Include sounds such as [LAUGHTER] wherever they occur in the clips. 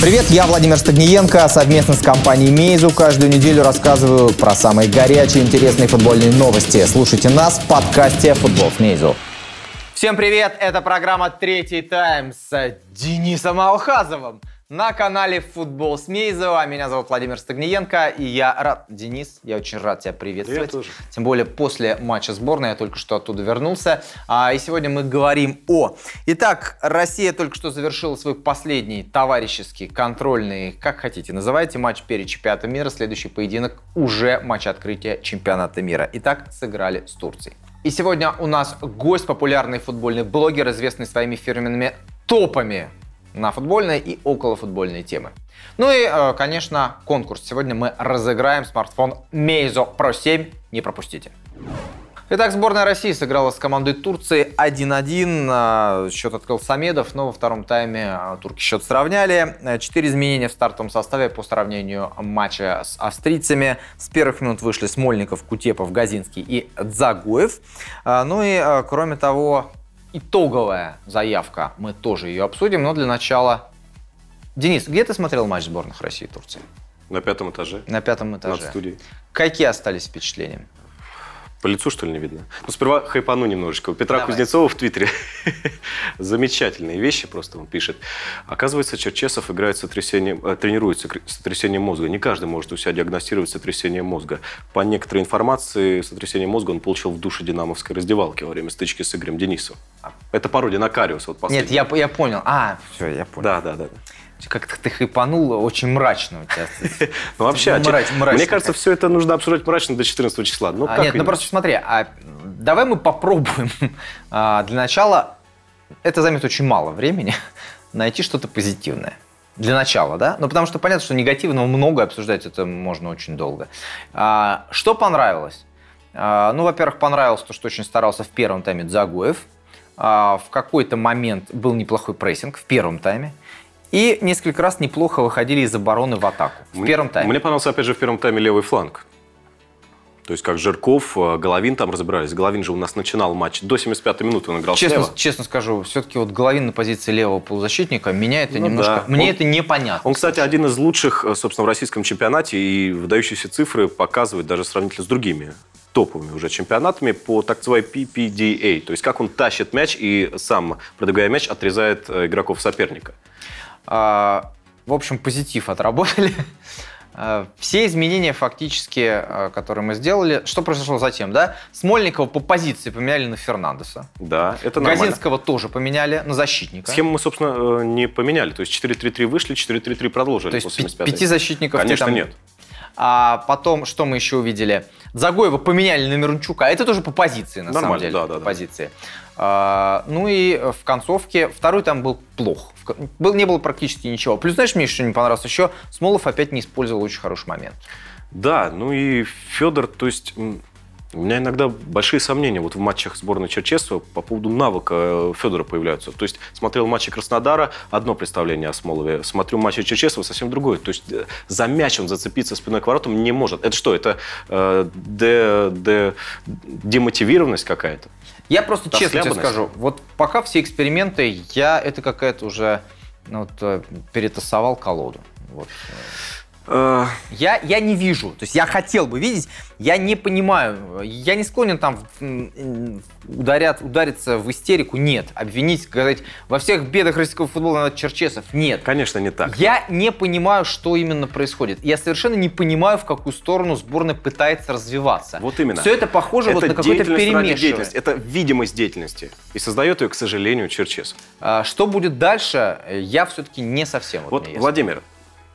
Привет, я Владимир Стагниенко. Совместно с компанией Мейзу каждую неделю рассказываю про самые горячие интересные футбольные новости. Слушайте нас в подкасте «Футбол с Мейзу». Всем привет! Это программа «Третий тайм» с Денисом Алхазовым на канале «Футбол с Мейзова». Меня зовут Владимир Стагниенко, и я рад, Денис, я очень рад тебя приветствовать. Я тоже. Тем более после матча сборной, я только что оттуда вернулся. А, и сегодня мы говорим о... Итак, Россия только что завершила свой последний товарищеский, контрольный, как хотите, называйте матч перед чемпионатом мира. Следующий поединок уже матч открытия чемпионата мира. Итак, сыграли с Турцией. И сегодня у нас гость, популярный футбольный блогер, известный своими фирменными топами на футбольные и околофутбольные темы. Ну и, э, конечно, конкурс. Сегодня мы разыграем смартфон Meizo Pro 7. Не пропустите. Итак, сборная России сыграла с командой Турции 1-1. Э, счет открыл Самедов, но во втором тайме э, турки счет сравняли. Четыре изменения в стартовом составе по сравнению матча с австрийцами. С первых минут вышли Смольников, Кутепов, Газинский и Дзагуев. Ну и, кроме того, итоговая заявка. Мы тоже ее обсудим, но для начала... Денис, где ты смотрел матч сборных России и Турции? На пятом этаже. На пятом этаже. Над студией. Какие остались впечатления? По лицу, что ли, не видно? Ну, сперва хайпану немножечко. У Петра Давай. Кузнецова в Твиттере [LAUGHS] замечательные вещи просто он пишет. Оказывается, Черчесов играет с сотрясением, э, тренируется с сотрясением мозга. Не каждый может у себя диагностировать сотрясение мозга. По некоторой информации, сотрясение мозга он получил в душе динамовской раздевалки во время стычки с Игорем Денисовым. Это пародия на Кариуса. Вот Нет, я, я понял. А, все, я понял. Да, да, да. да. Как-то ты хайпанул, очень мрачно у тебя. [LAUGHS] Ну, вообще, Ну, мрачно мне кажется, все это нужно обсуждать мрачно до 14 числа. Ну, А, нет, ну просто смотри, а давай мы попробуем [LAUGHS] а, для начала, это займет очень мало времени, [LAUGHS] найти что-то позитивное. Для начала, да? Ну, потому что понятно, что негативного много, обсуждать это можно очень долго. А, что понравилось? А, ну, во-первых, понравилось то, что очень старался в первом тайме Дзагоев. А, в какой-то момент был неплохой прессинг в первом тайме. И несколько раз неплохо выходили из обороны в атаку. В Мне- первом тайме. Мне понравился, опять же, в первом тайме левый фланг. То есть как Жирков, э, Головин там разбирались. Головин же у нас начинал матч до 75-й минуты, он играл Честно, слева. честно скажу, все-таки вот Головин на позиции левого полузащитника, меня это Ну немножко... да. Мне Он- это непонятно. Он, кстати, один из лучших, э, собственно, в российском чемпионате, и выдающиеся цифры показывает даже сравнительно с другими топовыми уже чемпионатами по так называемой PPDA. То есть как он тащит мяч и сам, продвигая мяч, отрезает э, игроков соперника. А, в общем, позитив отработали. [LAUGHS] А, Все изменения фактически, а, которые мы сделали, что произошло затем, да? Смольникова по позиции поменяли на Фернандеса. Да, это нормально. Газинского тоже поменяли на защитника. Схему мы, собственно, э, не поменяли. То есть 4-3-3 вышли, 4-3-3 продолжили То есть после пи- 75-й. пяти защитников Конечно, там- нет. А потом, что мы еще увидели? Загоева поменяли на Мирончука. Это тоже по позиции, на самом Нормально, деле. да, да, по да. позиции. А, ну и в концовке второй там был плох. Был, не было практически ничего. Плюс, знаешь, мне еще не понравилось еще, Смолов опять не использовал очень хороший момент. Да, ну и Федор, то есть у меня иногда большие сомнения вот в матчах сборной Черчесова по поводу навыка э, Федора появляются. То есть смотрел матчи Краснодара, одно представление о Смолове. Смотрю матчи Черчесова, совсем другое. То есть э, за мяч он зацепиться спиной к воротам не может. Это что, это э, де- де- демотивированность какая-то? Я просто честно тебе скажу, вот пока все эксперименты, я это какая-то уже ну, вот, э, перетасовал колоду. Вот. Э, Я, я не вижу, то есть я хотел бы видеть, я не понимаю, я не склонен там ударят, удариться в истерику, нет, обвинить, сказать, во всех бедах российского футбола надо Черчесов, нет. Конечно, не так. Я не понимаю, что именно происходит. Я совершенно не понимаю, в какую сторону сборная пытается развиваться. Вот именно. Все это похоже вот на какое-то перемешивание. Это видимость деятельности. И создает ее, к сожалению, Черчесов. А, Что будет дальше, я все-таки не совсем. Вот, ясно. Владимир,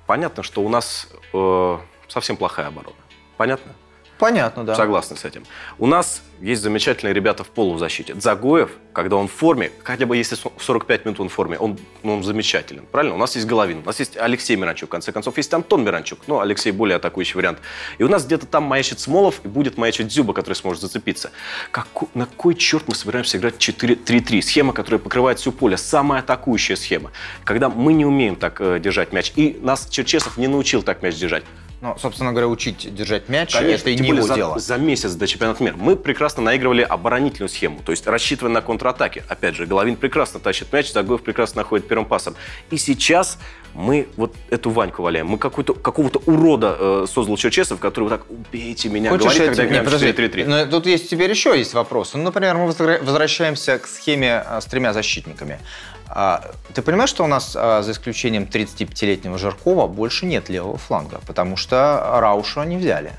понятно, что у нас э, совсем плохая оборона. Понятно? Понятно, да. Согласны с этим. У нас есть замечательные ребята в полузащите. Загоев, когда он в форме, хотя бы если со- 45 минут он в форме, он, ну, он замечателен. Правильно? У нас есть Головин, у нас есть Алексей Миранчук, в конце концов, есть Антон Миранчук. Ну, Алексей более атакующий вариант. И у нас где-то там маячит Смолов и будет маячить Дзюба, который сможет зацепиться. Каку- на кой черт мы собираемся играть 4-3-3? Схема, которая покрывает всю поле. Самая атакующая схема. Когда мы не умеем так э, держать мяч. И нас Черчесов не научил так мяч держать. Ну, собственно говоря, учить держать мяч, Конечно, это и не его за, дело. за месяц до чемпионата мира. Мы прекрасно наигрывали оборонительную схему, то есть рассчитывая на контратаки. Опять же, Головин прекрасно тащит мяч, Загоев прекрасно находит первым пасом. И сейчас Мы вот эту Ваньку валяем. Мы какой-то, какого-то урода э, создал Черчесов, который вот так «убейте меня», Хочешь, говорит, когда играем не, подожди. 4-3-3. Но тут есть теперь еще есть вопрос. Ну, например, мы возвращаемся к схеме а, с тремя защитниками. А, Ты понимаешь, что у нас, а, за исключением 35-летнего Жиркова, больше нет левого фланга, потому что Рауша не взяли.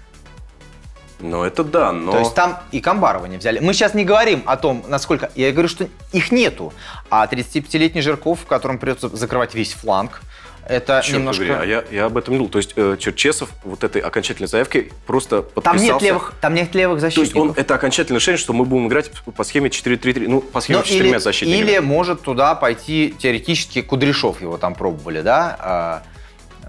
Ну, это да, но... То есть там и Камбарова не взяли. Мы сейчас не говорим о том, насколько... Я говорю, что их нету. А 35-летний Жирков, в котором придется закрывать весь фланг, это Черт немножко... побери, а я, я об этом не думал. То есть э, Черчесов вот этой окончательной заявкой просто Там подписался. нет левых, там нет левых То есть защитников. он, это окончательное решение, что мы будем играть по схеме 4-3-3, ну, по схеме Ну, с четырьмя или, защитниками. или может туда пойти теоретически Кудряшов, его там пробовали, да, а,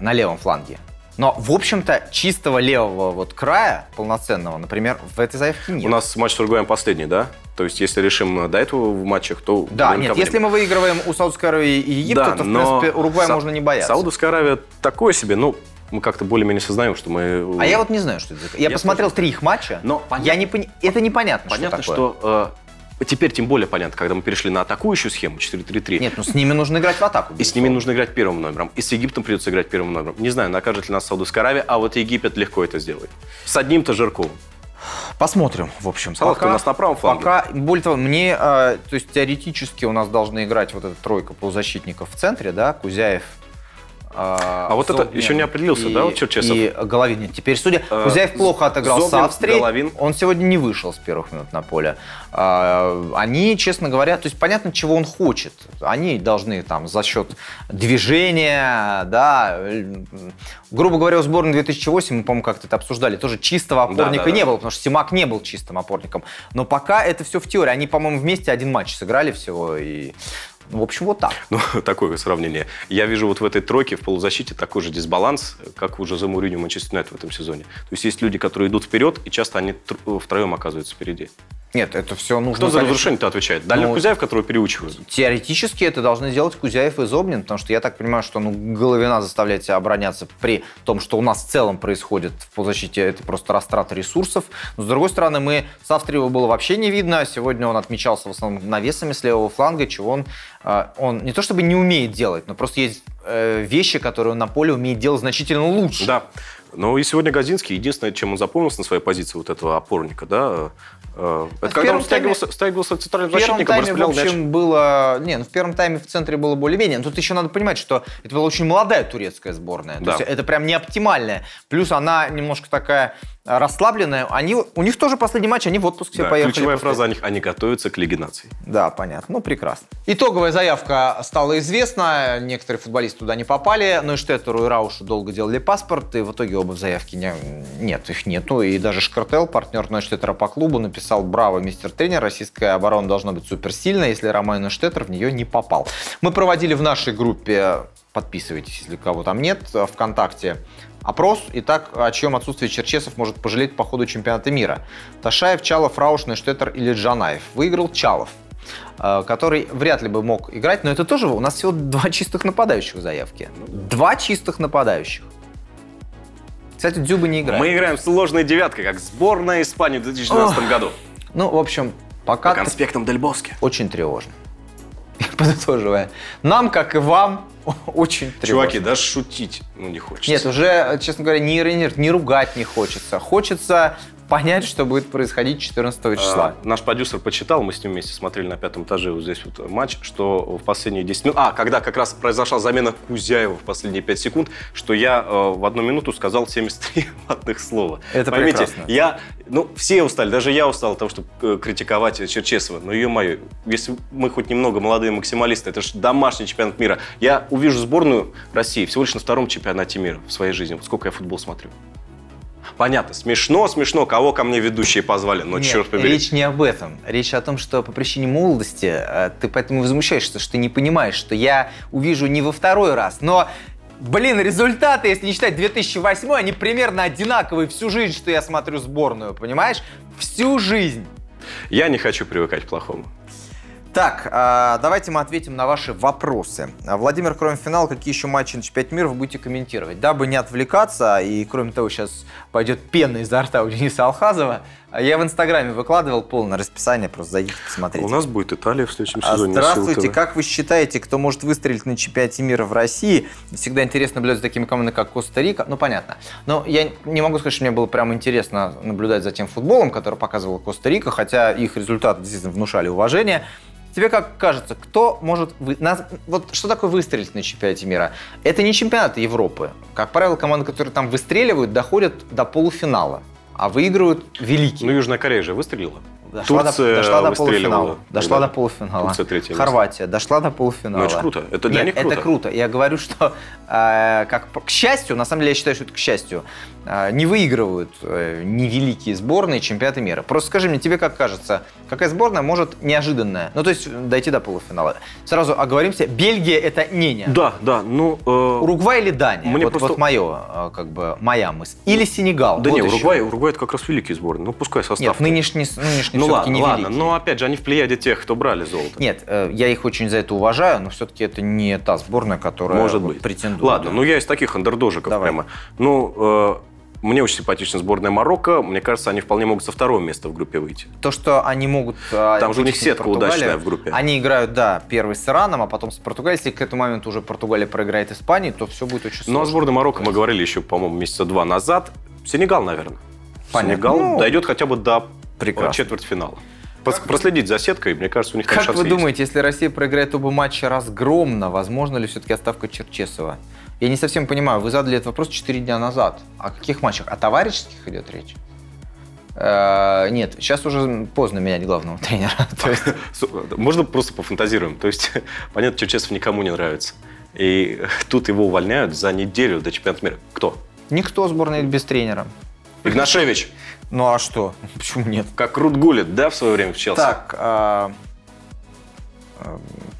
на левом фланге. Но, в общем-то, чистого левого вот края, полноценного, например, в этой заявке нет. У нас матч с Уругваем последний, да? То есть если решим э, до этого в матчах, то... Да, нет, если мы выигрываем у Саудовской Аравии и Египта, Да, то, в но принципе, Уругвай Са- можно не бояться. Саудовская Аравия такое себе, ну, мы как-то более-менее сознаем, что мы... А я вот не знаю, что это за... Я, Я посмотрел три их матча, Но понятно- я не пони- это непонятно, Понятно, что такое. что... э, теперь тем более понятно, когда мы перешли на атакующую схему 4-3-3. Нет, ну с ними нужно играть в атаку. И с ними нужно играть первым номером. И с Египтом придется играть первым номером. Не знаю, накажет ли нас Саудовская Аравия, а вот Египет легко это сделает. С одним-то Жирковым. Посмотрим, в общем. Салатка у нас на правом фланге. Пока, более того, мне, э, то есть теоретически у нас должны играть вот эта тройка полузащитников в центре, да, Кузяев, а вот это еще не определился, да, вот Черчесов? И Головин. Нет, Теперь, судя, Э, Кузяев плохо отыграл с Зобнин, Австрией. Головин. Он сегодня не вышел с первых минут на поле. А, Они, честно говоря, то есть понятно, чего он хочет. Они должны там за счет движения, да, грубо говоря, у сборной 2008, мы, по-моему, как-то это обсуждали, тоже чистого опорника да, да. не было, потому что Симак не был чистым опорником. Но пока это все в теории. Они, по-моему, вместе один матч сыграли всего и в общем, вот так. Ну, [LAUGHS] такое сравнение. Я вижу вот в этой тройке в полузащите такой же дисбаланс, как у Жозе Мourinho Манчестер Юнайтед в этом сезоне. То есть есть люди, которые идут вперед, и часто они тр- втроем оказываются впереди. Нет, это все нужно. Кто за конечно, разрушение-то отвечает? Дальний Ну, Кузяев, которого переучивают. Теоретически это должны сделать Кузяев и Зобнин, потому что я так понимаю, что ну, Головина заставлять себя обороняться при том, что у нас в целом происходит в полузащите, это просто растрата ресурсов. Но, с другой стороны, мы с Австрией его было вообще не видно. Сегодня он отмечался в основном навесами с левого фланга, чего он, э, он не то чтобы не умеет делать, но просто есть э, вещи, которые он на поле умеет делать значительно лучше. Да. Но и сегодня Газинский, единственное, чем он запомнился на своей позиции вот этого опорника, да, э, это в когда он стягивался, стягивался центральным В первом защитником, тайме, в распределял мяч. общем, было... Не, ну в первом тайме в центре было более-менее. Но тут еще надо понимать, что это была очень молодая турецкая сборная. Да. То есть это прям не оптимальная. Плюс она немножко такая расслабленная. Они, у них тоже последний матч, они в отпуск все Да, поехали. ключевая после- фраза о них, они готовятся к Лиге наций. Да, понятно. Ну, прекрасно. Итоговая заявка стала известна. Некоторые футболисты туда не попали. Но и Штеттеру и Раушу долго делали паспорт. И в итоге оба в заявке не... нет, их нету. И даже Шкартел, партнер Нойштеттера по клубу, написал «Браво, мистер тренер, российская оборона должна быть суперсильной, если Роман Нойштеттер в нее не попал». Мы проводили в нашей группе, подписывайтесь, если кого там нет, ВКонтакте, Опрос. Итак, о чьем отсутствии Черчесов может пожалеть по ходу чемпионата мира? Ташаев, Чалов, Рауш, Нойштеттер или Джанаев? Выиграл Чалов э, который вряд ли бы мог играть, но это тоже у нас всего два [LAUGHS] чистых нападающих в заявке. Два чистых нападающих. Кстати, Дзюба не играет. Мы играем сложной девяткой, как сборная Испании в 2012 году. Ну, в общем, По пока конспектам Дель Боске. очень тревожно. Подытоживая. Нам, как и вам, очень тревожно. Чуваки, даже шутить ну, не хочется. Нет, уже, честно говоря, не, иронировать, не ругать не хочется. Хочется понять, что будет происходить 14 числа. А, наш продюсер почитал, мы с ним вместе смотрели на пятом этаже вот здесь вот матч, что в последние 10 минут... А, когда как раз произошла замена Кузяева в последние 5 секунд, что я э, в одну минуту сказал 73 матных слова. Это Поймите, прекрасно. я... Ну, все устали, даже я устал от того, чтобы э, критиковать Черчесова. Но, ее мое, если мы хоть немного молодые максималисты, это же домашний чемпионат мира. Я увижу сборную России всего лишь на втором чемпионате мира в своей жизни. Вот сколько я футбол смотрю. Понятно, смешно, смешно, кого ко мне ведущие позвали, но Нет, черт побери. речь не об этом. Речь о том, что по причине молодости э, ты поэтому возмущаешься, что ты не понимаешь, что я увижу не во второй раз, но Блин, результаты, если не считать 2008, они примерно одинаковые всю жизнь, что я смотрю сборную, понимаешь? Всю жизнь. Я не хочу привыкать к плохому. Так, а, давайте мы ответим на ваши вопросы. А, Владимир, кроме финала, какие еще матчи на чемпионате мира вы будете комментировать? Дабы не отвлекаться, и кроме того, сейчас пойдет пена изо рта у Дениса Алхазова, а я в Инстаграме выкладывал полное расписание, просто зайдите посмотрите. У нас будет Италия в следующем А, сезоне. Здравствуйте, как вы считаете, кто может выстрелить на чемпионате мира в России? Всегда интересно наблюдать за такими командами, как Коста-Рика. Ну, понятно. Но я не могу сказать, что мне было прям интересно наблюдать за тем футболом, который показывала Коста-Рика, хотя их результаты действительно внушали уважение. Тебе как кажется, кто может... Вы... нас- Вот что такое выстрелить на чемпионате мира? Это не чемпионат Европы. Как правило, команды, которые там выстреливают, доходят до полуфинала, а выигрывают великие. Ну, Южная Корея же выстрелила. Дошла, Турция до, дошла до полуфинала. Дошла Да. до полуфинала. Турция место. Хорватия дошла до полуфинала. Ну, это круто. Это для Нет, них круто. это круто. Я говорю, что э, как к счастью, на самом деле я считаю, что это к счастью, не выигрывают э, невеликие сборные чемпионаты мира. Просто скажи мне, тебе как кажется, какая сборная может неожиданная, ну то есть дойти до полуфинала? Сразу оговоримся, Бельгия это не не. Да, да, ну... э, Уругвай или Дания? Мне вот, просто- вот мое, э, как бы, моя мысль. Или Сенегал. да Вот не, еще. Уругвай, Уругвай это как раз великий сборный. Ну, пускай состав. Нет, нынешний, нынешний Ну ладно, не ладно, великий. но опять же, они в плеяде тех, кто брали золото. Нет, э, я их очень за это уважаю, но все-таки это не та сборная, которая Может быть. претендует. Ладно, ну я из таких андердожиков Давай. прямо. Ну, э, мне очень симпатична сборная Марокко. Мне кажется, они вполне могут со второго места в группе выйти. То, что они могут... а, Там же у них сетка удачная в группе. Они играют, да, первый с Ираном, а потом с Португалией. Если к этому моменту уже Португалия проиграет Испании, то все будет очень сложно. Ну, а сборная Марокко мы говорили еще, по-моему, месяца два назад. Сенегал, наверное. Понятно. Сенегал Ну, дойдет хотя бы до прекрасно. э, четвертьфинала. Пос- Проследить за сеткой, мне кажется, у них Как шансы вы есть. думаете, если Россия проиграет оба матча разгромно, возможно ли все-таки отставка Черчесова? Я не совсем понимаю, вы задали этот вопрос 4 дня назад. О каких матчах? О товарищеских идет речь? Э, Нет, сейчас уже поздно менять главного [LAUGHS] тренера. [LAUGHS] Можно просто пофантазируем. То есть, [LAUGHS] понятно, Черчесов никому не нравится. И тут его увольняют за неделю до чемпионата мира. Кто? никто сборной без тренера. Игнашевич. Ну а что? Почему нет? Как Рут Гулlit, да, в свое время в Челси? Так, а,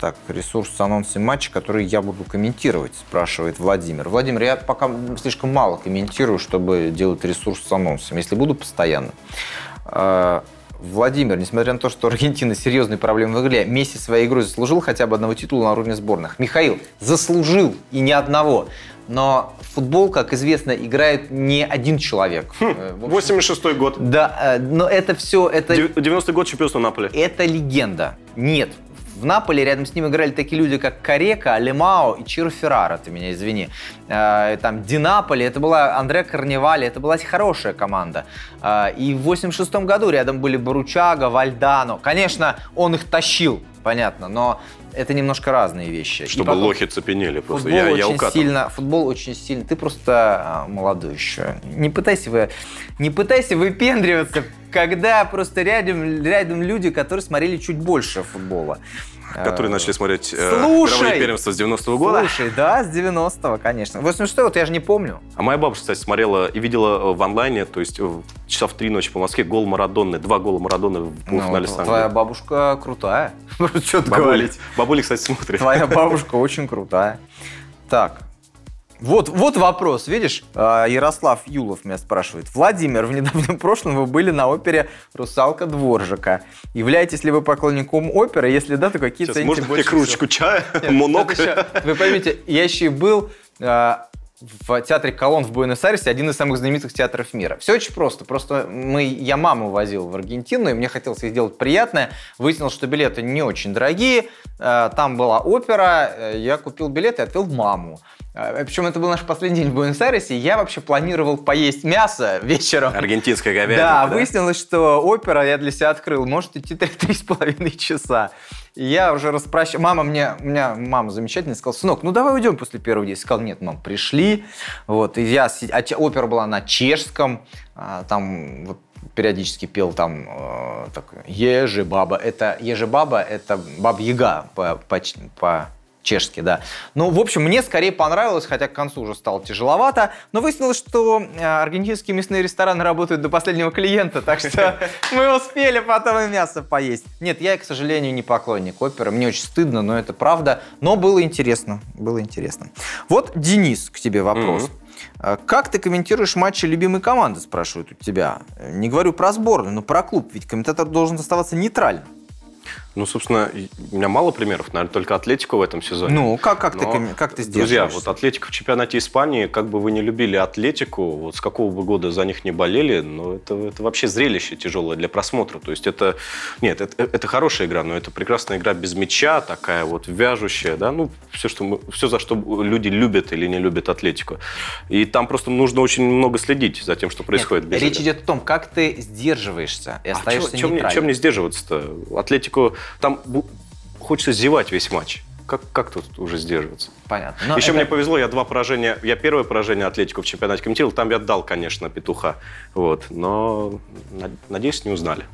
так, ресурс с анонсом матча, который я буду комментировать, спрашивает Владимир. Владимир, я пока слишком мало комментирую, чтобы делать ресурс с анонсом, если буду постоянно. А, Владимир, несмотря на то, что Аргентина серьезные проблемы в игре, Месси своей игрой заслужил хотя бы одного титула на уровне сборных. Михаил, заслужил и ни одного. Но в футбол, как известно, играет не один человек. Э, общем, 86-й год. Да, э, но это все, это 90-й год чемпионства Наполи. это легенда. Нет. В Наполе рядом с ним играли такие люди, как Карека, Алемао и Чиро Феррара, ты меня извини. Э, Там Динаполи, это была Андре Карневали, это была хорошая команда. Э, И в 86 году рядом были Баручага, Вальдано. Конечно, он их тащил, понятно, но это немножко разные вещи. Чтобы потом- лохи цепенели просто. Футбол Я, я очень укатываю. сильно, футбол очень сильно. Ты просто а, молодой еще. Не пытайся вы, не пытайся выпендриваться, когда просто рядом, рядом люди, которые смотрели чуть больше футбола. Которые А, начали смотреть э, мировые первенства с 90-го года. Слушай, да, с 90-го, конечно. 86 вот я же не помню. А моя бабушка, кстати, смотрела и видела э, в онлайне, то есть э, часа в три ночи по Москве, гол Марадонны, два гола Марадонны в Ну, полуфинале с твоя бабушка крутая. [LAUGHS] Что ты говорить? бабуля, кстати, смотрит. Твоя [LAUGHS] бабушка очень крутая. Так. Вот, вот вопрос, видишь? А, Ярослав Юлов меня спрашивает. Владимир, в недавнем [LAUGHS] прошлом вы были на опере «Русалка Дворжика». Являетесь ли вы поклонником оперы? Если да, то какие Сейчас цените можно больше кружечку чая? Нет, [LAUGHS] монок? еще- Вы поймите, я еще и был а, в театре Колон в Буэнос-Айресе, один из самых знаменитых театров мира. Все очень просто. Просто мы, я маму возил в Аргентину, и мне хотелось ей сделать приятное. Выяснилось, что билеты не очень дорогие. А, Там была опера. э, Я купил билеты и отвел маму. А, Причем это был наш последний день в Буэнос-Айресе. Я вообще планировал поесть мясо вечером. Аргентинская говядина. Да, выяснилось, что опера я для себя открыл. Может идти три с половиной часа. И я уже распрощался. Мама мне, у меня мама замечательная, сказала, сынок, ну давай уйдем после первого дня. Я сказал, нет, мам, пришли. Вот, и я, а опера была на чешском, а, там вот периодически пел там э, такой Ежи баба. Это Ежи баба, это баба Яга по, по, по чешски, да. Ну, в общем, мне скорее понравилось, хотя к концу уже стало тяжеловато. Но выяснилось, что э, аргентинские мясные рестораны работают до последнего клиента, так что [LAUGHS] мы успели потом и мясо поесть. Нет, я, к сожалению, не поклонник оперы. Мне очень стыдно, но это правда. Но было интересно, было интересно. Вот, Денис, к тебе вопрос. А Как ты комментируешь матчи любимой команды, спрашивают у тебя. Не говорю про сборную, но про клуб, ведь комментатор должен оставаться нейтральным. Ну, собственно, у меня мало примеров, наверное, только Атлетико в этом сезоне. Ну, как, как, Но, ты, как ты Друзья, вот Атлетико в чемпионате Испании, как бы вы не любили Атлетику, вот с какого бы года за них не болели, но это, это вообще зрелище тяжелое для просмотра. То есть это, нет, это, это хорошая игра, но это прекрасная игра без мяча, такая вот вяжущая, да, ну, все, что мы, все, за что люди любят или не любят Атлетику. И там просто нужно очень много следить за тем, что происходит. Нет, речь идет о том, как ты сдерживаешься и остаешься а чем, чем, чем мне сдерживаться-то? Атлетику там хочется зевать весь матч. Как, как тут уже сдерживаться? Понятно. Но Еще это... мне повезло, я два поражения, я первое поражение Атлетику в чемпионате комментировал, там я отдал, конечно, петуха. Вот, но, надеюсь, не узнали.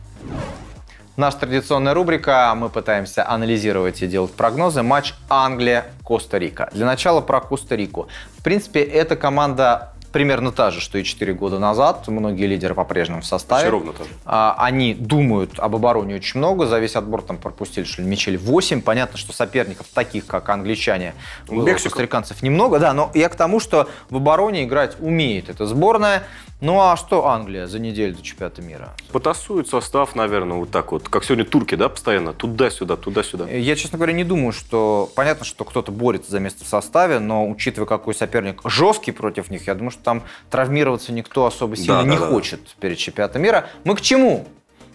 Наша традиционная рубрика. Мы пытаемся анализировать и делать прогнозы. Матч Англия-Коста-Рика. Для начала про Коста-Рику. В принципе, эта команда примерно та же, что и 4 года назад. Многие лидеры по-прежнему в составе. Все ровно тоже. А, они думают об обороне очень много. За весь отбор там пропустили, что ли, мячей 8. Понятно, что соперников таких, как англичане, у костариканцев немного. Да, но я к тому, что в обороне играть умеет эта сборная. Ну а что Англия за неделю до чемпионата мира? Потасует состав, наверное, вот так вот. Как сегодня турки, да, постоянно? Туда-сюда, туда-сюда. Я, честно говоря, не думаю, что... Понятно, что кто-то борется за место в составе, но учитывая, какой соперник жесткий против них, я думаю, что там травмироваться никто особо сильно да, не да, хочет да. перед чемпионатом мира. Мы к чему?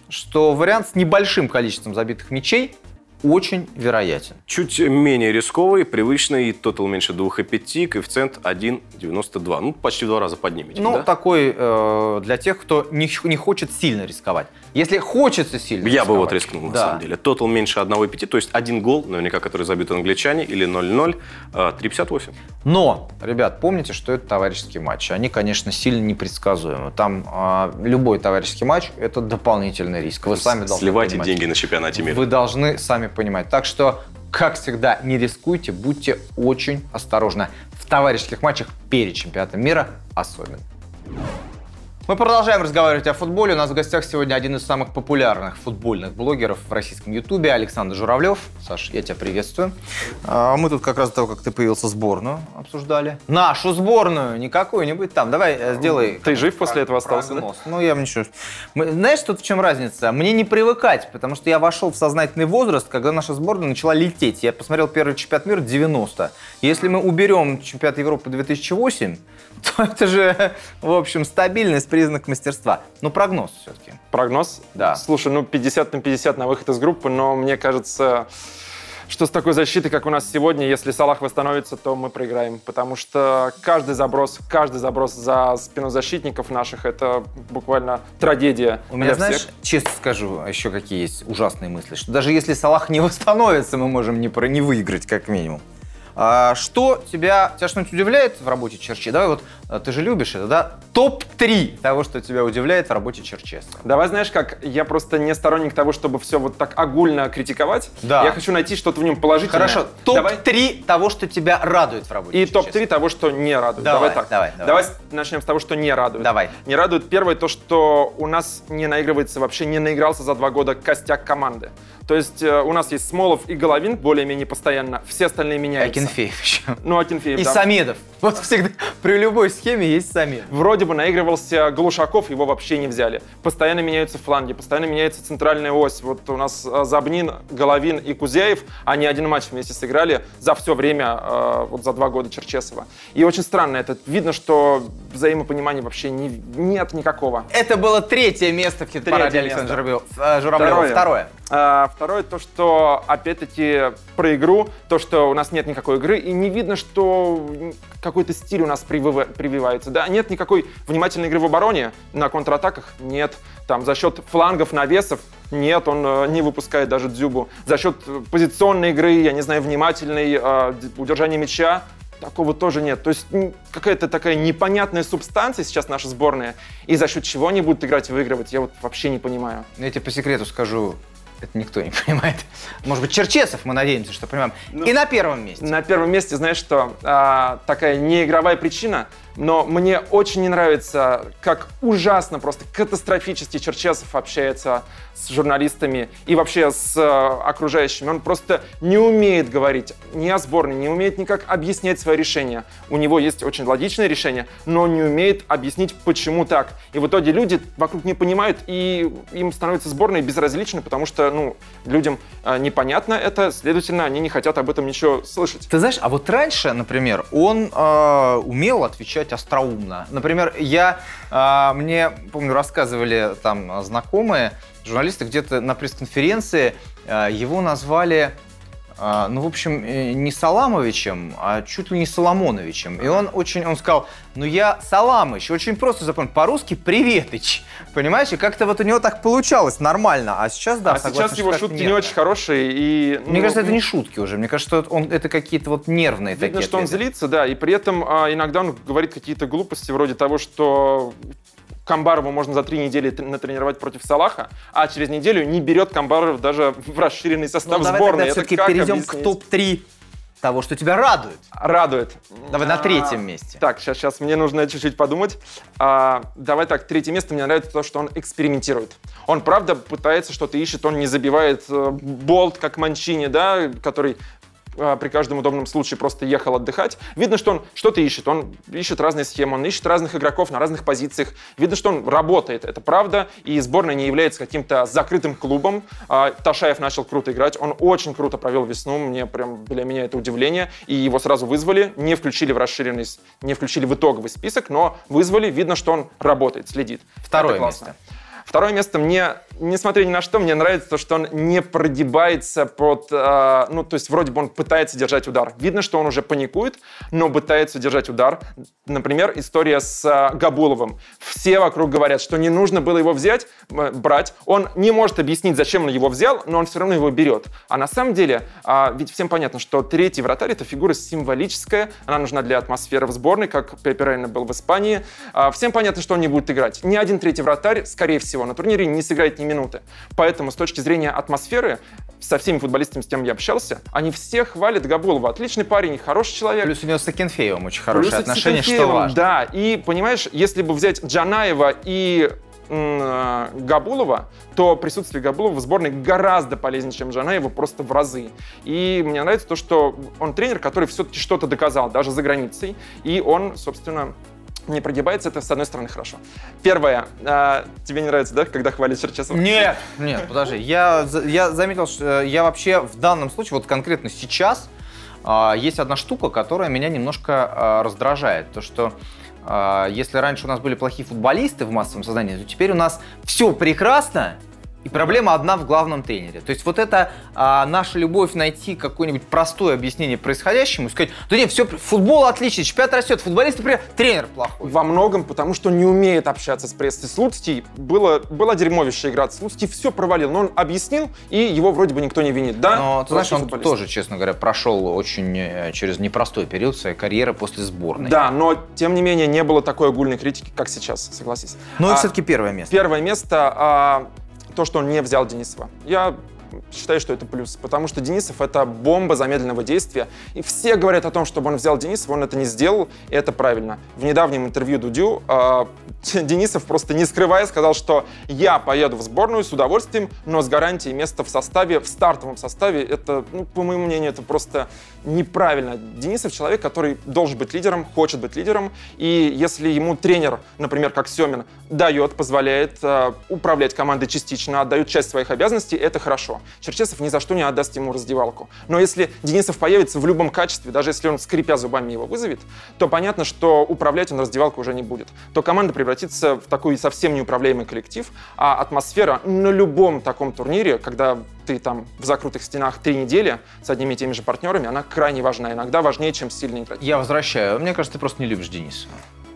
Что вариант с небольшим количеством забитых мячей очень вероятен. Чуть менее рисковый, привычный, тотал меньше 2,5, коэффициент 1,92. Ну, почти в два раза поднимете. Ну, да? такой э, для тех, кто не, не хочет сильно рисковать. Если хочется сильно Я рисковать, бы вот рискнул, на да. самом деле. Тотал меньше 1,5, то есть один гол, наверняка, который забит англичане, или 0-0, 3,58. Э, Но, ребят, помните, что это товарищеский матч. Они, конечно, сильно непредсказуемы. Там э, любой товарищеский матч – это дополнительный риск. Вы сами должны Сливайте понимать. деньги на чемпионате мира. Вы должны сами понимать. Так что, как всегда, не рискуйте, будьте очень осторожны. В товарищеских матчах перед чемпионатом мира особенно. Мы продолжаем разговаривать о футболе. У нас в гостях сегодня один из самых популярных футбольных блогеров в российском ютубе, Александр Журавлев. Саш, я тебя приветствую. А, мы тут как раз до того, как ты появился, сборную обсуждали. Нашу сборную, не какую-нибудь там. Давай э, сделай... Ты жив после этого остался, да? Ну, я ничего. Знаешь, тут в чем разница? Мне не привыкать, потому что я вошел в сознательный возраст, когда наша сборная начала лететь. Я посмотрел первый чемпионат мира 90. Если мы уберем чемпионат Европы 2008, [LAUGHS] то это же, в общем, стабильность, признак мастерства. Ну, прогноз все-таки. Прогноз? Да. Слушай, ну 50 на 50 на выход из группы, но мне кажется, что с такой защитой, как у нас сегодня, если Салах восстановится, то мы проиграем. Потому что каждый заброс, каждый заброс за спину защитников наших, это буквально трагедия. У меня, знаешь, всех. честно скажу, еще какие есть ужасные мысли, что даже если Салах не восстановится, мы можем не, про, не выиграть, как минимум. А, что тебя, тебя что-нибудь удивляет в работе Черчи? Давай вот, а, ты же любишь это, да? Топ-3 того, что тебя удивляет в работе Черчеса. Давай, знаешь как, я просто не сторонник того, чтобы все вот так огульно критиковать. Да. Я хочу найти что-то в нем положительное. Хорошо, топ-3 того, что тебя радует в работе И топ-3 того, что не радует. Давай, давай так. Давай, давай. давай начнем с того, что не радует. Давай. Не радует первое то, что у нас не наигрывается, вообще не наигрался за два года костяк команды. То есть э, у нас есть Смолов и Головин более-менее постоянно, все остальные меняются. Акинфеев еще. Ну, Акинфеев, И да. Самедов. Вот всегда при любой схеме есть Самедов. Вроде бы наигрывался Глушаков, его вообще не взяли. Постоянно меняются фланги, постоянно меняется центральная ось. Вот у нас э, Забнин, Головин и Кузяев, они один матч вместе сыграли за все время, э, вот за два года Черчесова. И очень странно это. Видно, что взаимопонимания вообще не, нет никакого. Это было третье место в хит-параде Александра Журавлева. Второе. А, второе, то, что, опять-таки, про игру, то, что у нас нет никакой игры, и не видно, что какой-то стиль у нас прививается. Да? Нет никакой внимательной игры в обороне, на контратаках нет. Там за счет флангов, навесов нет, он э, не выпускает даже дзюбу. За счет позиционной игры, я не знаю, внимательной, э, удержания мяча, такого тоже нет. То есть какая-то такая непонятная субстанция сейчас наша сборная, и за счет чего они будут играть и выигрывать, я вот вообще не понимаю. Я тебе по секрету скажу, это никто не [LAUGHS] понимает. Может быть, Черчесов, мы надеемся, что понимаем. Ну, и на первом месте. На первом месте, знаешь что, а, такая неигровая причина. Но мне очень не нравится, как ужасно, просто катастрофически Черчесов общается с журналистами и вообще с э, окружающими. Он просто не умеет говорить ни о сборной, не умеет никак объяснять свои решения. У него есть очень логичное решение, но не умеет объяснить, почему так. И в итоге люди вокруг не понимают, и им становится сборная безразлична, потому что ну, людям э, непонятно это, следовательно, они не хотят об этом ничего слышать. Ты знаешь, а вот раньше, например, он э, умел отвечать остроумно. Например, я, э, мне, помню, рассказывали там знакомые, журналисты где-то на пресс-конференции э, его назвали а, ну, в общем, э, не Саламовичем, а чуть ли не Соломоновичем. И он очень, он сказал, ну я Саламыч, очень просто запомнил, по-русски Приветыч, понимаешь? И как-то вот у него так получалось нормально, а сейчас, да, А согласен, сейчас его что шутки нет. не очень хорошие, и... Мне ну, кажется, это не шутки уже, мне кажется, что он, это какие-то вот нервные Видно, такие что он ответы. злится, да, и при этом а, иногда он говорит какие-то глупости вроде того, что Камбарову можно за три недели натренировать против Салаха, а через неделю не берет Камбаров даже [LAUGHS] в расширенный состав Ну, давай сборной. тогда все-таки перейдем к объяснить? топ-3 того, что тебя радует. Радует. Давай на А, третьем месте. Так, сейчас, сейчас мне нужно чуть-чуть подумать. А, давай так, третье место мне нравится то, что он экспериментирует. Он правда пытается что-то ищет, он не забивает э, болт, как Манчини, да, который при каждом удобном случае просто ехал отдыхать. Видно, что он что-то ищет. Он ищет разные схемы, он ищет разных игроков на разных позициях. Видно, что он работает, это правда. И сборная не является каким-то закрытым клубом. А, Ташаев начал круто играть. Он очень круто провел весну. Мне прям для меня это удивление. И его сразу вызвали, не включили в расширенный, не включили в итоговый список, но вызвали. Видно, что он работает, следит. Второе место. Второе место мне, несмотря ни на что, мне нравится то, что он не прогибается под... э, ну, то есть вроде бы он пытается держать удар. Видно, что он уже паникует, но пытается держать удар. Например, история с э, Габуловым. Все вокруг говорят, что не нужно было его взять, э, брать. Он не может объяснить, зачем он его взял, но он все равно его берет. А на самом деле, а, ведь всем понятно, что третий вратарь — это фигура символическая, она нужна для атмосферы в сборной, как Пепе Рейна был в Испании. А, Всем понятно, что он не будет играть. Ни один третий вратарь, скорее всего, на турнире не сыграет ни минуты. Поэтому с точки зрения атмосферы, со всеми футболистами, с кем я общался, они все хвалят Габулова. Отличный парень, хороший человек. Плюс у него с Акинфеевым очень хорошие Плюс отношения, что важно. Да, и понимаешь, если бы взять Джанаева и э, Габулова, то присутствие Габулова в сборной гораздо полезнее, чем Джанаева, просто в разы. И мне нравится то, что он тренер, который все-таки что-то доказал, даже за границей, и он, собственно, не прогибается, это, с одной стороны, хорошо. Первое. э, тебе не нравится, да, когда хвалят Черчесова? Нет, нет, подожди. Я, я заметил, что э, я вообще в данном случае, вот конкретно сейчас, а, есть одна штука, которая меня немножко а, раздражает. То, что а, если раньше у нас были плохие футболисты в массовом сознании, то теперь у нас все прекрасно, и проблема одна в главном тренере. То есть вот это а, наша любовь найти какое-нибудь простое объяснение происходящему и сказать, да нет, все, футбол отличный, чемпионат растет, футболисты, например, тренер плохой. Во многом, потому что не умеет общаться с прессой. Слуцкий было, была дерьмовищая игра. Слуцкий все провалил, но он объяснил, и его вроде бы никто не винит. Да, Но, ты знаешь, он футболист. тоже, честно говоря, прошел очень э, через непростой период своей карьеры после сборной. Да, но тем не менее не было такой огульной критики, как сейчас, согласись. Но А, это все-таки первое место. Первое место а, то, что он не взял Денисова. Я считаю, что это плюс, потому что Денисов это бомба замедленного действия. И все говорят о том, чтобы он взял Денисова, он это не сделал, и это правильно. В недавнем интервью Дудю а, [LAUGHS] Денисов просто не скрывая сказал, что я поеду в сборную с удовольствием, но с гарантией места в составе, в стартовом составе, это, ну, по моему мнению, это просто неправильно. Денисов человек, который должен быть лидером, хочет быть лидером, и если ему тренер, например, как Семин, дает, позволяет э, управлять командой частично, отдает часть своих обязанностей, это хорошо. Черчесов ни за что не отдаст ему раздевалку. Но если Денисов появится в любом качестве, даже если он, скрипя зубами, его вызовет, то понятно, что управлять он раздевалку уже не будет. То команда превратится в такой совсем неуправляемый коллектив, а атмосфера на любом таком турнире, когда ты там в закрытых стенах три недели с одними и теми же партнерами, она крайне важна. Иногда важнее, чем сильный игрок. Я возвращаю. Мне кажется, ты просто не любишь Дениса.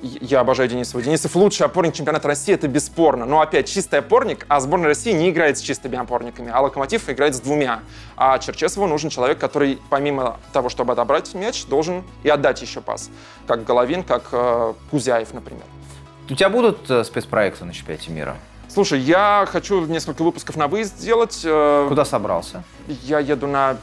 Я обожаю Денисова. Денисов лучший опорник чемпионата России, это бесспорно. Но опять чистый опорник, а сборная России не играет с чистыми опорниками, а Локомотив играет с двумя. А Черчесову нужен человек, который помимо того, чтобы отобрать мяч, должен и отдать еще пас. Как Головин, как э, Кузяев, например. У тебя будут э, спецпроекты на чемпионате мира? Слушай, я хочу несколько выпусков на выезд сделать. Э, Куда собрался? Я еду на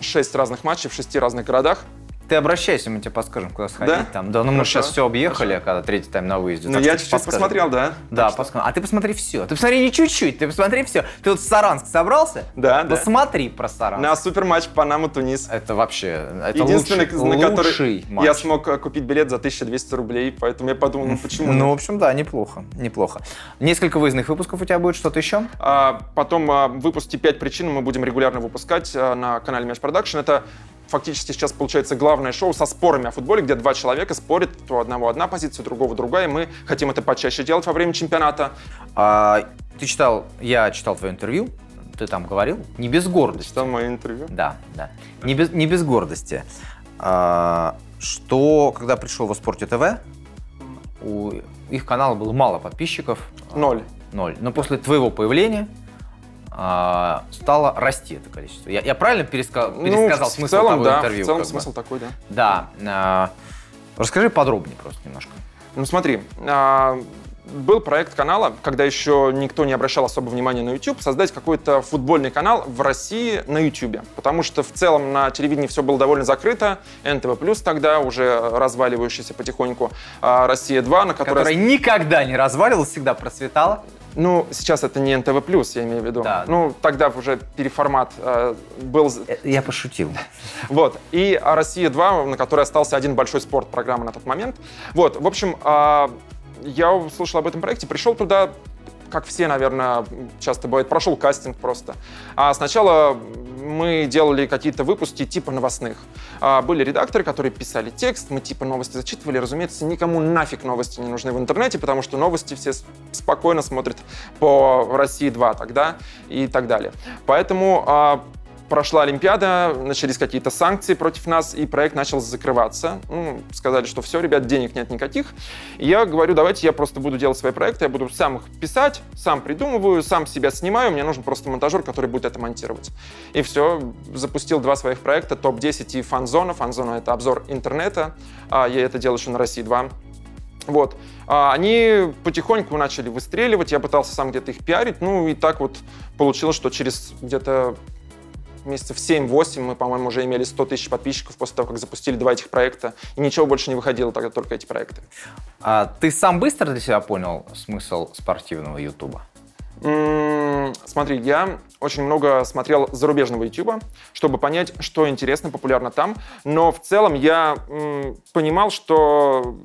шесть разных матчей в шести разных городах. Ты обращайся, мы тебе подскажем, куда сходить. Да? Там. да ну мы Хорошо. сейчас все объехали, когда третий тайм на выезде. Ну, я чуть-чуть подскажем. посмотрел, да. Да, посмотри. А ты посмотри все. Ты посмотри не чуть-чуть, ты посмотри все. Ты вот в Саранск собрался? Да, да. Посмотри про Саранск. На суперматч Панама-Тунис. Это вообще, это Единственный, лучший, на который лучший матч. я смог э, купить билет за 1200 рублей, поэтому я подумал, ну почему? Ну, в общем, да, неплохо, неплохо. Несколько выездных выпусков у тебя будет, что-то еще? А, потом а, выпуске «Пять причин» мы будем регулярно выпускать а, на канале Мяч Production. Это фактически сейчас получается главное шоу со спорами о футболе, где два человека спорят, у одного одна позиция, у другого другая, и мы хотим это почаще делать во время чемпионата. А, ты читал, я читал твое интервью, ты там говорил, не без гордости. Читал мое интервью. Да, да. Не без, не без гордости. А, что, когда пришел во Спорте ТВ, у их канала было мало подписчиков. Ноль. Ноль. Но после твоего появления а, стало расти это количество. Я, я правильно переска- Ну, пересказал в смысл целом, того да, интервью? в целом как бы? смысл такой, да. Да. а, расскажи подробнее просто немножко. Ну смотри, а, был проект канала, когда еще никто не обращал особо внимания на YouTube, создать какой-то футбольный канал в России на YouTube. Потому что в целом на телевидении все было довольно закрыто. НТВ тогда, уже разваливающийся потихоньку, а, Россия-2, на которой... Которая никогда не разваливалась, всегда процветала. Ну, сейчас это не НТВ я имею в виду. Да. Ну, тогда уже переформат э, был... Э, Я пошутил. [LAUGHS] Вот. И а, «Россия-2», на которой остался один большой спорт программа на тот момент. Вот. В общем, а, я услышал об этом проекте, пришел туда, как все, наверное, часто бывает, прошел кастинг просто. А сначала мы делали какие-то выпуски типа новостных. А, Были редакторы, которые писали текст, мы типа новости зачитывали. Разумеется, никому нафиг новости не нужны в интернете, потому что новости все спокойно смотрят по «России-2» тогда и так далее. Поэтому а, прошла Олимпиада, начались какие-то санкции против нас, и проект начал закрываться. Ну, сказали, что все, ребят, денег нет никаких. И я говорю, давайте я просто буду делать свои проекты, я буду сам их писать, сам придумываю, сам себя снимаю, мне нужен просто монтажер, который будет это монтировать. И все, запустил два своих проекта, топ-10 и фанзона. Фанзона — это обзор интернета, а я это делаю еще на России 2. Вот. А, Они потихоньку начали выстреливать, я пытался сам где-то их пиарить, ну и так вот получилось, что через где-то месяцев 7-8 мы, по-моему, уже имели 100 тысяч подписчиков после того, как запустили два этих проекта, и ничего больше не выходило, тогда только эти проекты. А ты сам быстро для себя понял смысл спортивного Ютуба? Смотри, я очень много смотрел зарубежного YouTube, чтобы понять, что интересно, популярно там. Но в целом я понимал, что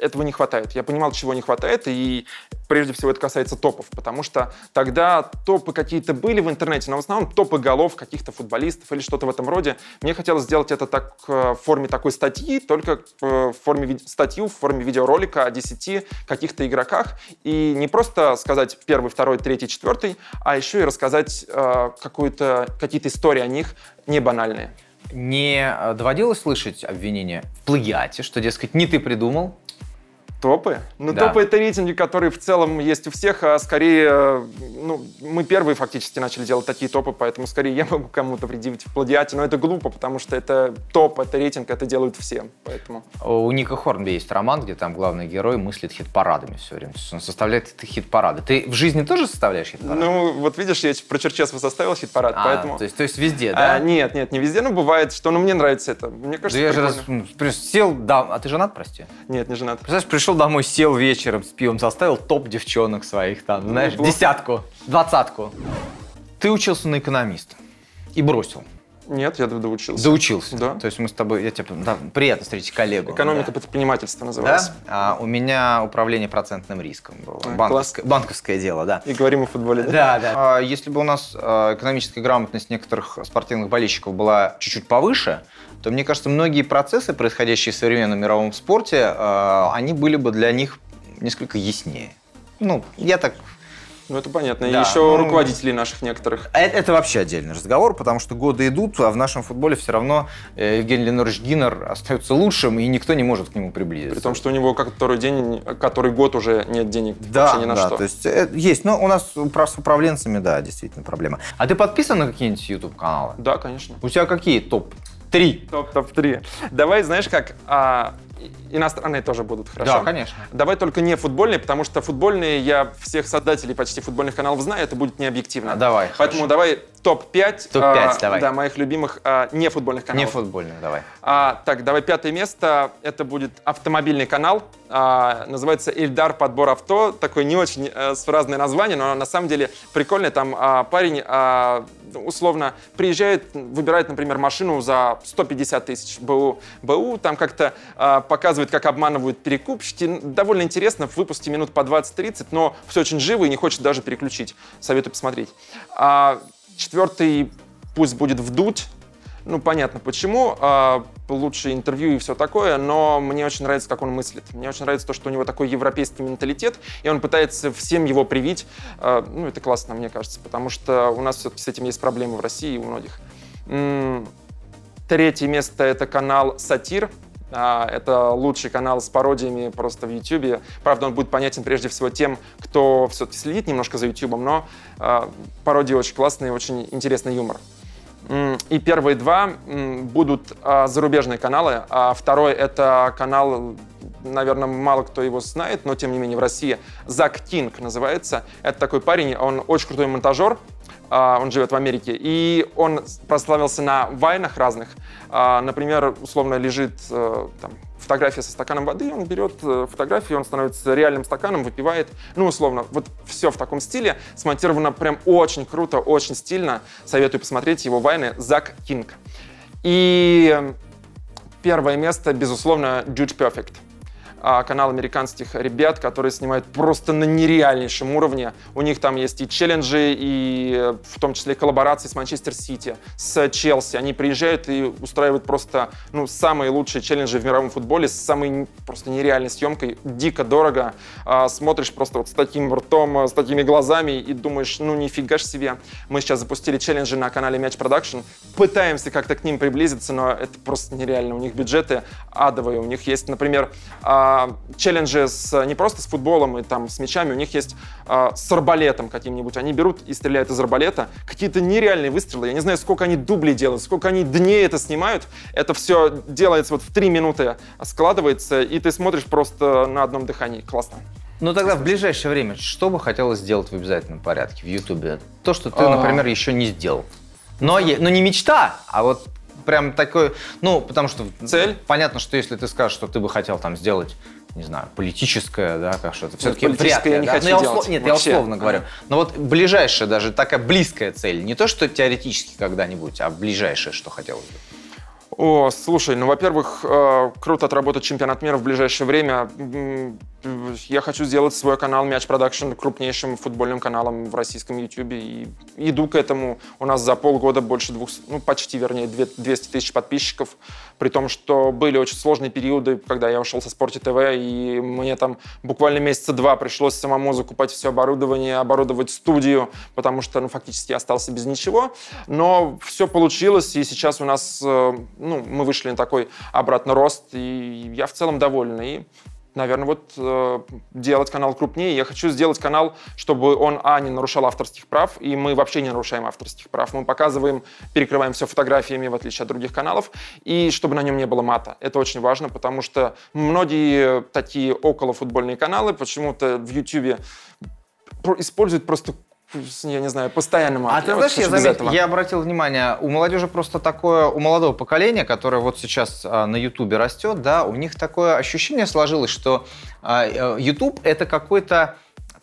этого не хватает. Я понимал, чего не хватает, и прежде всего это касается топов, потому что тогда топы какие-то были в интернете, но в основном топы голов каких-то футболистов или что-то в этом роде. Мне хотелось сделать это так э, в форме такой статьи, только э, в форме статью, в форме видеоролика о 10 каких-то игроках, и не просто сказать первый, второй, третий, четвертый, а еще и рассказать э, какую-то, какие-то истории о них не банальные. Не э, доводилось слышать обвинения в плагиате, что, дескать, не ты придумал? Топы? Ну, Да. топы — это рейтинги, которые в целом есть у всех, а скорее, ну, мы первые фактически начали делать такие топы, поэтому скорее я [LAUGHS] могу кому-то предъявить в плагиате, но это глупо, потому что это топ, это рейтинг, это делают все, поэтому... У Ника Хорнби есть роман, где там главный герой мыслит хит-парадами все время. То есть он составляет хит-парады. Ты в жизни тоже составляешь хит-парады? Ну, вот видишь, я про Черчесова составил хит-парад, А, поэтому... то, есть, то есть везде, да? А, нет, нет, не везде, но бывает, что, ну, мне нравится это. Мне Да кажется, я же раз, сел, да, а ты женат, прости? Нет, не женат. Представляешь, пришел домой, сел вечером с пивом, составил топ девчонок своих там, знаешь, Неплохо. десятку, двадцатку. Ты учился на экономиста и бросил. Нет, я доучился. Доучился. Да. То есть мы с тобой, я тебе, да, приятно встретить коллегу. Экономика Да. предпринимательства называлась. Да? А, у меня управление процентным риском было. А, банковское, банковское дело, да. И говорим о футболе, да? Да, да. А, Если бы у нас а, экономическая грамотность некоторых спортивных болельщиков была чуть-чуть повыше, то, мне кажется, многие процессы, происходящие в современном мировом спорте, а, они были бы для них несколько яснее. Ну, я так... Ну, это понятно. Да, и еще ну- руководителей наших некоторых. А Это, это вообще отдельный разговор, потому что годы идут, а в нашем футболе все равно э, Евгений Ленорович Гиннер остается лучшим, и никто не может к нему приблизиться. При том, что у него который день, который год уже нет денег Да, вообще ни на да, что. то есть э, есть, но у нас с управленцами, да, действительно проблема. А ты подписан на какие-нибудь YouTube-каналы? Да, конечно. У тебя какие топ-3? Топ, топ-3. Давай, знаешь как, а, иностранные тоже будут, хорошо? Да, конечно. Давай только не футбольные, потому что футбольные я всех создателей почти футбольных каналов знаю, это будет не объективно. А, давай, Поэтому хорошо. давай топ-5. Топ-5, а, давай. Да, моих любимых а, не футбольных каналов. Не футбольных, давай. А, так, давай пятое место. Это будет автомобильный канал. А, называется Ильдар подбор авто. Такое не очень а, разное название, но на самом деле прикольное. Там а, парень а, условно приезжает, выбирает, например, машину за 150 тысяч БУ. БУ там как-то а, показывает, как обманывают перекупщики. Довольно интересно. В выпуске минут по 20-30, но все очень живо и не хочет даже переключить. Советую посмотреть. А, четвертый пусть будет вдуть. Ну, понятно почему. А, лучше интервью и все такое, но мне очень нравится, как он мыслит. Мне очень нравится то, что у него такой европейский менталитет, и он пытается всем его привить. А, ну, это классно, мне кажется, потому что у нас все-таки с этим есть проблемы в России и у многих. М, Третье место — это канал «Сатир». А, Это лучший канал с пародиями просто в YouTube. Правда, он будет понятен прежде всего тем, кто все-таки следит немножко за YouTube, но а, пародии очень классные, очень интересный юмор. И первые два будут а, зарубежные каналы, а второй это канал, наверное, мало кто его знает, но тем не менее в России Зак Кинг называется. Это такой парень, он очень крутой монтажер, он живет в Америке, и он прославился на вайнах разных. А, Например, условно лежит э, там, фотография со стаканом воды, он берет э, фотографию, он становится реальным стаканом, выпивает. Ну, условно, вот все в таком стиле. Смонтировано прям очень круто, очень стильно. Советую посмотреть его вайны Зак Кинг. И первое место, безусловно, Dude Perfect а, канал американских ребят, которые снимают просто на нереальнейшем уровне. У них там есть и челленджи, и э, в том числе коллаборации с Манчестер Сити, с Челси. Они приезжают и устраивают просто ну, самые лучшие челленджи в мировом футболе с самой просто нереальной съемкой. Дико дорого. А, смотришь просто вот с таким ртом, э, с такими глазами и думаешь, ну нифига ж себе. Мы сейчас запустили челленджи на канале Мяч Production. Пытаемся как-то к ним приблизиться, но это просто нереально. У них бюджеты адовые. У них есть, например, а, челленджи с, не просто с футболом и там с мячами, у них есть а, с арбалетом каким-нибудь. Они берут и стреляют из арбалета. Какие-то нереальные выстрелы. Я не знаю, сколько они дублей делают, сколько они дней это снимают. Это все делается вот в три минуты, складывается, и ты смотришь просто на одном дыхании. Классно. Ну тогда в ближайшее время, что бы хотелось сделать в обязательном порядке в Ютубе? То, что ты, А. например, еще не сделал. Но, но не мечта, а вот прям такой, ну, потому что... Цель? Понятно, что если ты скажешь, что ты бы хотел там сделать не знаю, политическое, да, как что-то. Все-таки политическое я не да? хочу Ну, я делать. Нет, Вообще. я условно говорю. Но вот ближайшая даже такая близкая цель, не то, что теоретически когда-нибудь, а ближайшее, что хотелось бы. О, слушай, ну, во-первых, э, круто отработать чемпионат мира в ближайшее время. Я хочу сделать свой канал Мяч Production крупнейшим футбольным каналом в российском YouTube. И иду к этому. У нас за полгода больше двух, ну, почти, вернее, две- 200 тысяч подписчиков. При том, что были очень сложные периоды, когда я ушел со Спорте ТВ, и мне там буквально месяца два пришлось самому закупать все оборудование, оборудовать студию, потому что, ну, фактически я остался без ничего. Но все получилось, и сейчас у нас, э, ну, мы вышли на такой обратный рост, и я в целом доволен. И наверное, вот э, делать канал крупнее. Я хочу сделать канал, чтобы он, а, не нарушал авторских прав, и мы вообще не нарушаем авторских прав. Мы показываем, перекрываем все фотографиями, в отличие от других каналов, и чтобы на нем не было мата. Это очень важно, потому что многие такие околофутбольные каналы почему-то в YouTube используют просто, я не знаю, постоянно. А ты знаешь, я, заметил, я обратил внимание, у молодежи просто такое, у молодого поколения, которое вот сейчас а, на Ютубе растет, да, у них такое ощущение сложилось, что а, э, Ютуб это какой-то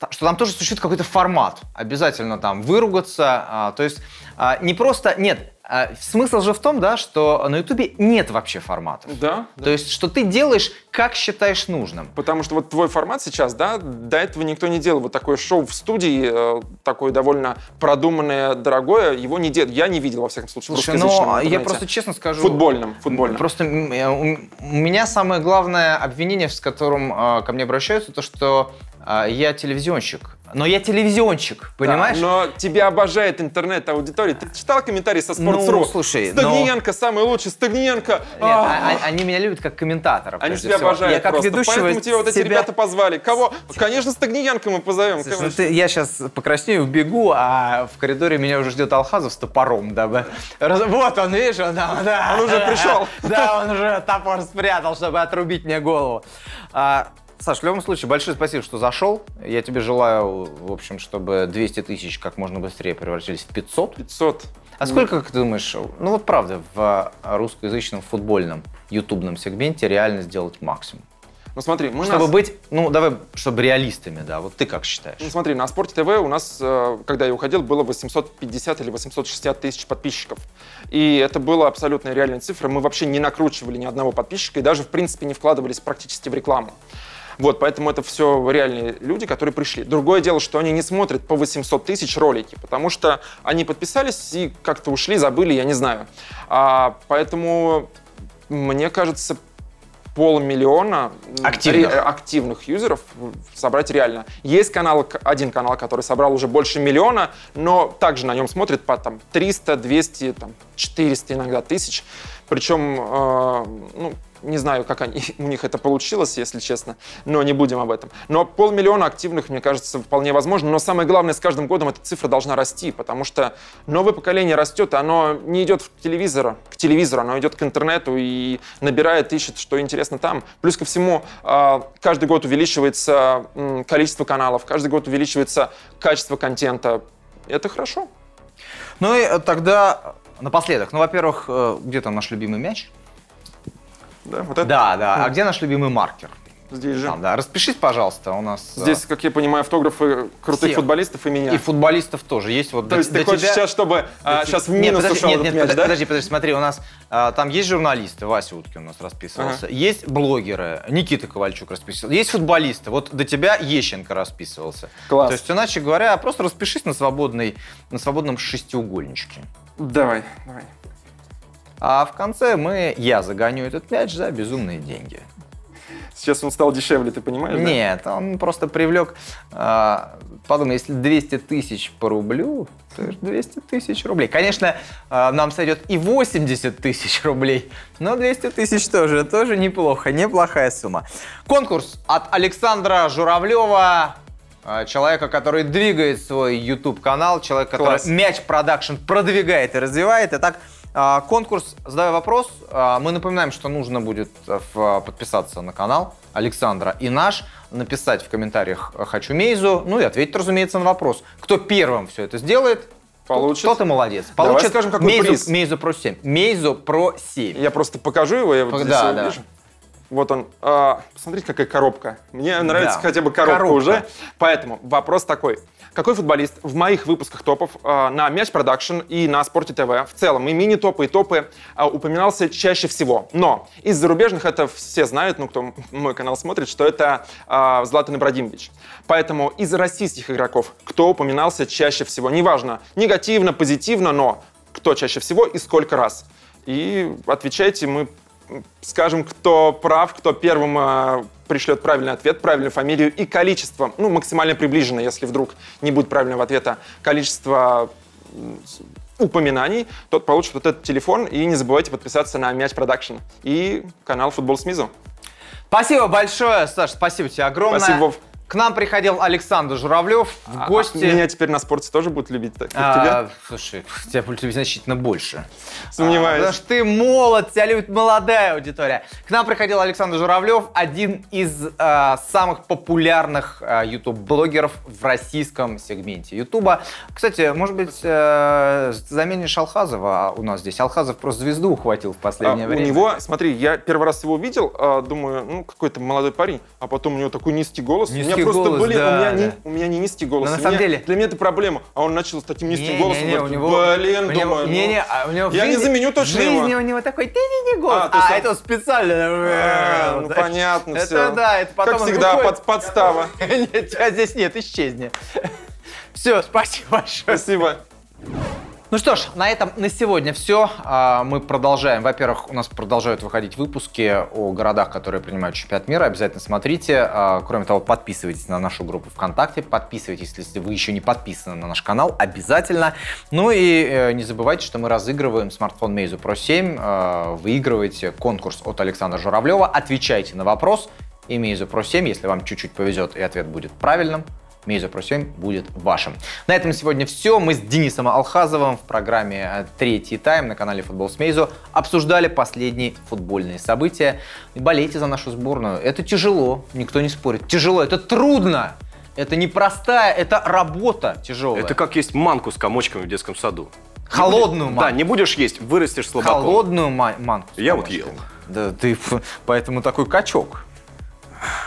что там тоже существует какой-то формат. Обязательно там выругаться. а, то есть а, не просто... Нет, а, смысл же в том, да, что на Ютубе нет вообще форматов. Да, да. То есть, что ты делаешь, как считаешь нужным. Потому что вот твой формат сейчас, да, до этого никто не делал. Вот такое шоу в студии, э, такое довольно продуманное, дорогое, его не делал. Я не видел, во всяком случае, Слушай, русскоязычном но я просто честно скажу... Футбольном, футбольном. Просто э, у у меня самое главное обвинение, с которым э, ко мне обращаются, то, что э, я телевизионщик. Но я телевизионщик, понимаешь? но тебя обожает интернет-аудитория. Ты читал комментарии со Sports.ru? Ну, слушай, но- Стагниенко самый лучший, Стагниенко. Нет, а- а- они меня любят как комментатора. Они прежде тебя всего. обожают Я как просто. ведущего Поэтому тебя вот эти себя- ребята позвали. Кого? Конечно, Стагниенко мы позовем. Слушай, ну конечно. ты- я сейчас покраснею, убегу, а в коридоре меня уже ждет Алхазов с топором, дабы... Раз- Вот он, видишь, он там, да. Он уже пришел. [LAUGHS] Да, он уже топор спрятал, чтобы отрубить мне голову. А, Саш, в любом случае, большое спасибо, что зашел. Я тебе желаю, в общем, чтобы 200 тысяч как можно быстрее превратились в 500. 500. А сколько, как ты думаешь, ну вот правда, в русскоязычном футбольном ютубном сегменте реально сделать максимум? Ну смотри, мы Чтобы нас- быть, ну давай, чтобы реалистами, да, вот ты как считаешь? Ну смотри, на Спорте ТВ у нас, э, когда я уходил, было 850 или 860 тысяч подписчиков. И это была абсолютно реальная цифра. Мы вообще не накручивали ни одного подписчика и даже, в принципе, не вкладывались практически в рекламу. Вот, поэтому это все реальные люди, которые пришли. Другое дело, что они не смотрят по 800 тысяч ролики, потому что они подписались и как-то ушли, забыли, я не знаю. А, поэтому, мне кажется, полмиллиона Активных. ре- активных юзеров собрать реально. Есть канал, один канал, который собрал уже больше миллиона, но также на нем смотрит по там, 300, 200, там, 400 иногда тысяч. Причем, э, ну, не знаю, как они, [LAUGHS] у них это получилось, если честно, но не будем об этом. Но полмиллиона активных, мне кажется, вполне возможно. Но самое главное, с каждым годом эта цифра должна расти, потому что новое поколение растет, и оно не идет в телевизор, к телевизору, оно идет к интернету и набирает, ищет, что интересно там. Плюс ко всему, э, каждый год увеличивается количество каналов, каждый год увеличивается качество контента. Это хорошо. Ну и э, тогда напоследок, ну, во-первых, э, где там наш любимый мяч? Да, вот это Да, да. А где наш любимый маркер? здесь же. Там, да. Распишись, пожалуйста, у нас. э, Здесь, как я понимаю, автографы крутых Всех. футболистов и меня. И футболистов тоже есть. Вот То до- есть ты хочешь тебя- сейчас, чтобы а, Нет, сейчас в нет, минус подожди, ушел нет, этот нет, мяч, под- да? подожди, подожди, смотри, у нас а, там есть журналисты, Вася Уткин у нас расписывался, есть блогеры, Никита Ковальчук расписывался, есть футболисты, вот до тебя Ещенко расписывался. Класс. То есть, иначе говоря, просто распишись на, свободной, на свободном шестиугольничке. Давай, давай. А в конце мы, я загоню этот мяч за безумные деньги. Сейчас он стал дешевле, ты понимаешь, да? Нет, он просто привлек, а, подумай, если 200 тысяч по рублю, то это 200 тысяч рублей. Конечно, а, нам сойдет и 80 тысяч рублей, но 200 тысяч тоже, тоже неплохо, неплохая сумма. Конкурс от Александра Журавлева, а, человека, который двигает свой YouTube-канал, человек, который Класс. мяч продакшн продвигает и развивает. Итак, конкурс «Задаю вопрос». А, Мы напоминаем, что нужно будет э, подписаться на канал Александра и наш, написать в комментариях «Хочу Meizu», ну и ответить, разумеется, на вопрос. Кто первым все это сделает, Получит. тот и молодец. Давай Получит скажем, какой Meizu, приз. Meizu Pro 7. Meizu Pro 7. Я просто покажу его, я вот Да, здесь его да. вижу. Вот он. А, посмотрите, какая коробка. Мне нравится Да. хотя бы коробка, Коробка. уже. Поэтому вопрос такой. Какой футболист в моих выпусках топов а, на Мяч Production и на Спорте ТВ, в целом и мини-топы, и топы, а, упоминался чаще всего? Но из зарубежных это все знают, ну, кто мой канал смотрит, что это а, Златан Ибрагимович. Поэтому из российских игроков кто упоминался чаще всего? Неважно, негативно, позитивно, но кто чаще всего и сколько раз? И отвечайте, мы скажем, кто прав, кто первым э, пришлет правильный ответ, правильную фамилию и количество, ну, максимально приближено, если вдруг не будет правильного ответа, количество упоминаний, тот получит вот этот телефон. И не забывайте подписаться на Мяч Production и канал Футбол с Meizu. Спасибо большое, Саш, спасибо тебе огромное. Спасибо, Вов. К нам приходил Александр Журавлев в А- гости. а меня теперь на спорте тоже будут любить, так, как А, тебя? Слушай, тебя будут любить значительно больше. Сомневаюсь. А, потому что ты молод, тебя любит молодая аудитория. К нам приходил Александр Журавлев, один из а, самых популярных а, YouTube-блогеров в российском сегменте YouTube. Кстати, может быть, э, заменишь Алхазова у нас здесь. Алхазов просто звезду ухватил в А, последнее у время. него, смотри, я первый раз его увидел, а, думаю, ну, какой-то молодой парень, а потом у него такой низкий голос. Низкий у меня просто, голос, блин, да, у, меня не, да. у меня не низкий голос. Но на У самом меня- деле- Для меня это проблема. А он начал с таким низким Не, голосом. не, не, у говорит, него, блин, у него- думаю, не, ну, не, а у него я не жизни- заменю точно в жизни его. у него такой ты не голос, А, а, он- это специально. А, ну, Вот. понятно это всё. да, это потом Как всегда, выходит- под, подстава. [LAUGHS] Нет, тебя здесь нет, исчезни. [LAUGHS] Все, спасибо большое. Спасибо. Ну что ж, на этом на сегодня все. Мы продолжаем. Во-первых, у нас продолжают выходить выпуски о городах, которые принимают чемпионат мира. Обязательно смотрите. А, Кроме того, подписывайтесь на нашу группу ВКонтакте. Подписывайтесь, если вы еще не подписаны на наш канал. Обязательно. Ну и э, не забывайте, что мы разыгрываем смартфон Meizu Pro 7. Э, Выигрываете конкурс от Александра Журавлева. Отвечайте на вопрос. И Meizu Pro 7, если вам чуть-чуть повезет и ответ будет правильным, Мейзу Про 7 будет вашим. На этом сегодня все. Мы с Денисом Алхазовым в программе э, «Третий тайм» на канале «Футбол с Мейзу» обсуждали последние футбольные события. И болейте за нашу сборную. Это тяжело, никто не спорит. Тяжело, это трудно. Это непростая, это работа тяжелая. Это как есть манку с комочками в детском саду. Холодную Да, манку. не будешь есть, вырастешь слабаком. Холодную ма- манку. Я вот ел. Да ты поэтому такой качок.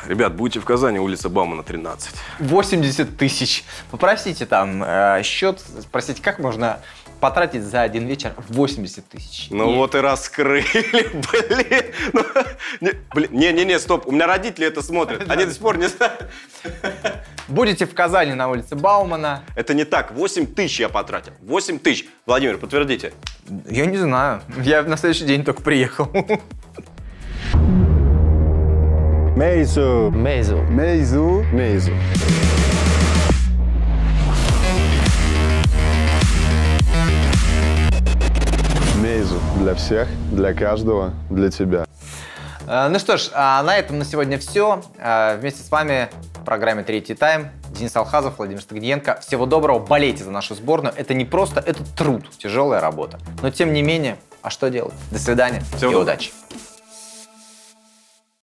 Ребят, будете в Казани, улица Баумана, 13. 80 тысяч. Попросите там э, счет, спросите, как можно потратить за один вечер 80 тысяч. Ну И вот и раскрыли, [LAUGHS] блин. Ну, не, блин, Не-не-не, стоп, у меня родители это смотрят. Они до сих пор не знают. Будете в Казани на улице Баумана. Это не так, 8 тысяч я потратил. 8 тысяч. Владимир, подтвердите. Я не знаю. Я на следующий день только приехал. Meizu. Мейзу. Meizu. Meizu. Мейзу. Для всех, для каждого, для тебя. Э, Ну что ж, а на этом на сегодня все. Э, Вместе с вами в программе «Третий тайм» Денис Алхазов, Владимир Стагдиенко. Всего доброго, болейте за нашу сборную. Это не просто, это труд, тяжелая работа. Но тем не менее, а что делать? До свидания Всего и доброго. удачи.